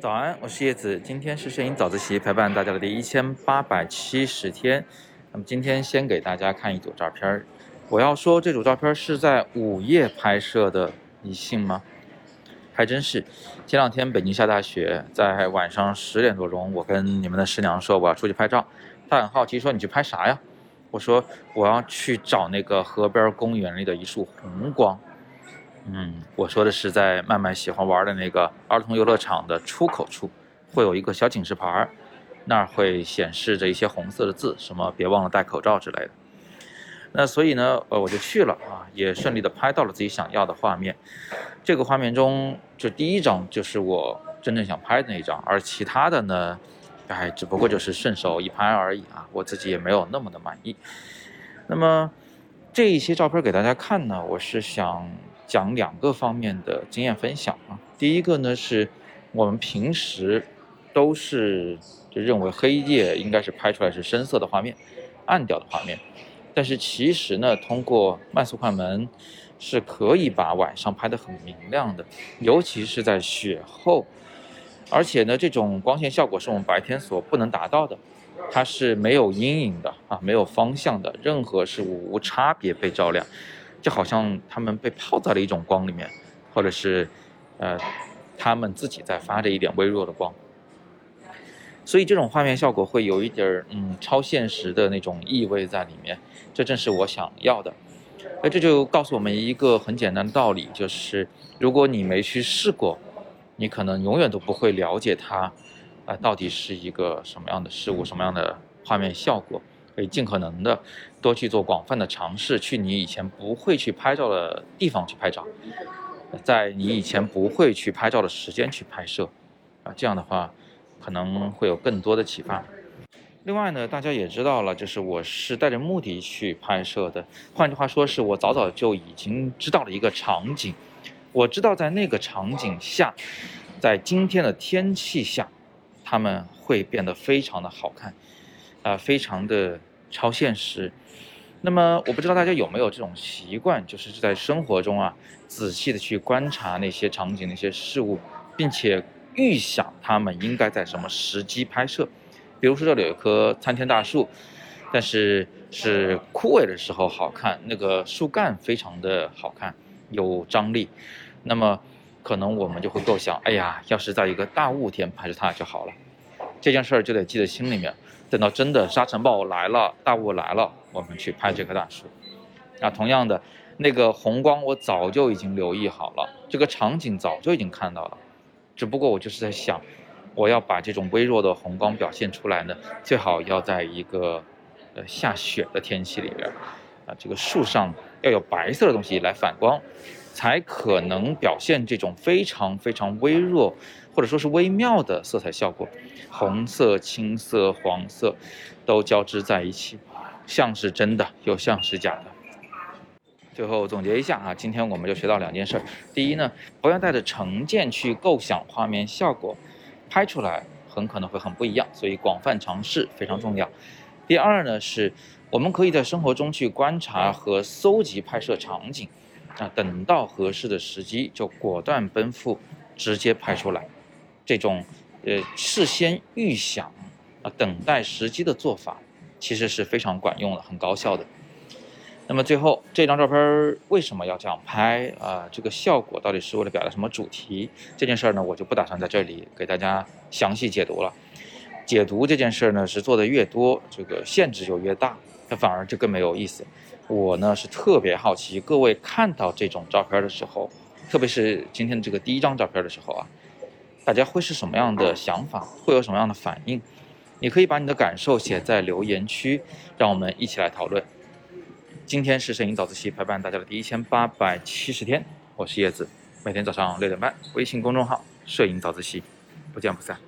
早安，我是叶子，今天是摄影早自习陪伴大家的第一千八百七十天。那么今天先给大家看一组照片儿。我要说这组照片是在午夜拍摄的，你信吗？还真是。前两天北京下大雪，在晚上十点多钟，我跟你们的师娘说我要出去拍照，她很好奇说你去拍啥呀？我说我要去找那个河边公园里的一束红光。嗯，我说的是在麦麦喜欢玩的那个儿童游乐场的出口处，会有一个小警示牌，那儿会显示着一些红色的字，什么别忘了戴口罩之类的。那所以呢，呃，我就去了啊，也顺利的拍到了自己想要的画面。这个画面中，就第一张就是我真正想拍的那一张，而其他的呢，哎，只不过就是顺手一拍而已啊，我自己也没有那么的满意。那么这一些照片给大家看呢，我是想。讲两个方面的经验分享啊。第一个呢，是我们平时都是就认为黑夜应该是拍出来是深色的画面，暗调的画面。但是其实呢，通过慢速快门是可以把晚上拍得很明亮的，尤其是在雪后。而且呢，这种光线效果是我们白天所不能达到的，它是没有阴影的啊，没有方向的，任何事物无差别被照亮。就好像他们被泡在了一种光里面，或者是，呃，他们自己在发着一点微弱的光，所以这种画面效果会有一点儿嗯超现实的那种意味在里面，这正是我想要的。那这就告诉我们一个很简单的道理，就是如果你没去试过，你可能永远都不会了解它，啊，到底是一个什么样的事物，什么样的画面效果。可以尽可能的多去做广泛的尝试，去你以前不会去拍照的地方去拍照，在你以前不会去拍照的时间去拍摄，啊，这样的话可能会有更多的启发。另外呢，大家也知道了，就是我是带着目的去拍摄的，换句话说，是我早早就已经知道了一个场景，我知道在那个场景下，在今天的天气下，他们会变得非常的好看。啊，非常的超现实。那么，我不知道大家有没有这种习惯，就是在生活中啊，仔细的去观察那些场景、那些事物，并且预想他们应该在什么时机拍摄。比如说，这里有一棵参天大树，但是是枯萎的时候好看，那个树干非常的好看，有张力。那么，可能我们就会构想，哎呀，要是在一个大雾天拍摄它就好了。这件事儿就得记在心里面。等到真的沙尘暴来了，大雾来了，我们去拍这棵大树。啊，同样的，那个红光我早就已经留意好了，这个场景早就已经看到了。只不过我就是在想，我要把这种微弱的红光表现出来呢，最好要在一个呃下雪的天气里边，啊，这个树上要有白色的东西来反光。才可能表现这种非常非常微弱，或者说是微妙的色彩效果，红色、青色、黄色都交织在一起，像是真的又像是假的。最后总结一下啊，今天我们就学到两件事：第一呢，不要带着成见去构想画面效果，拍出来很可能会很不一样，所以广泛尝试非常重要；第二呢，是我们可以在生活中去观察和搜集拍摄场景。啊，等到合适的时机就果断奔赴，直接拍出来。这种呃事先预想啊，等待时机的做法，其实是非常管用的，很高效的。那么最后这张照片为什么要这样拍啊？这个效果到底是为了表达什么主题？这件事儿呢，我就不打算在这里给大家详细解读了。解读这件事儿呢，是做的越多，这个限制就越大，它反而就更没有意思。我呢是特别好奇，各位看到这种照片的时候，特别是今天这个第一张照片的时候啊，大家会是什么样的想法，会有什么样的反应？你可以把你的感受写在留言区，让我们一起来讨论。今天是摄影早自习陪伴大家的第一千八百七十天，我是叶子，每天早上六点半，微信公众号“摄影早自习”，不见不散。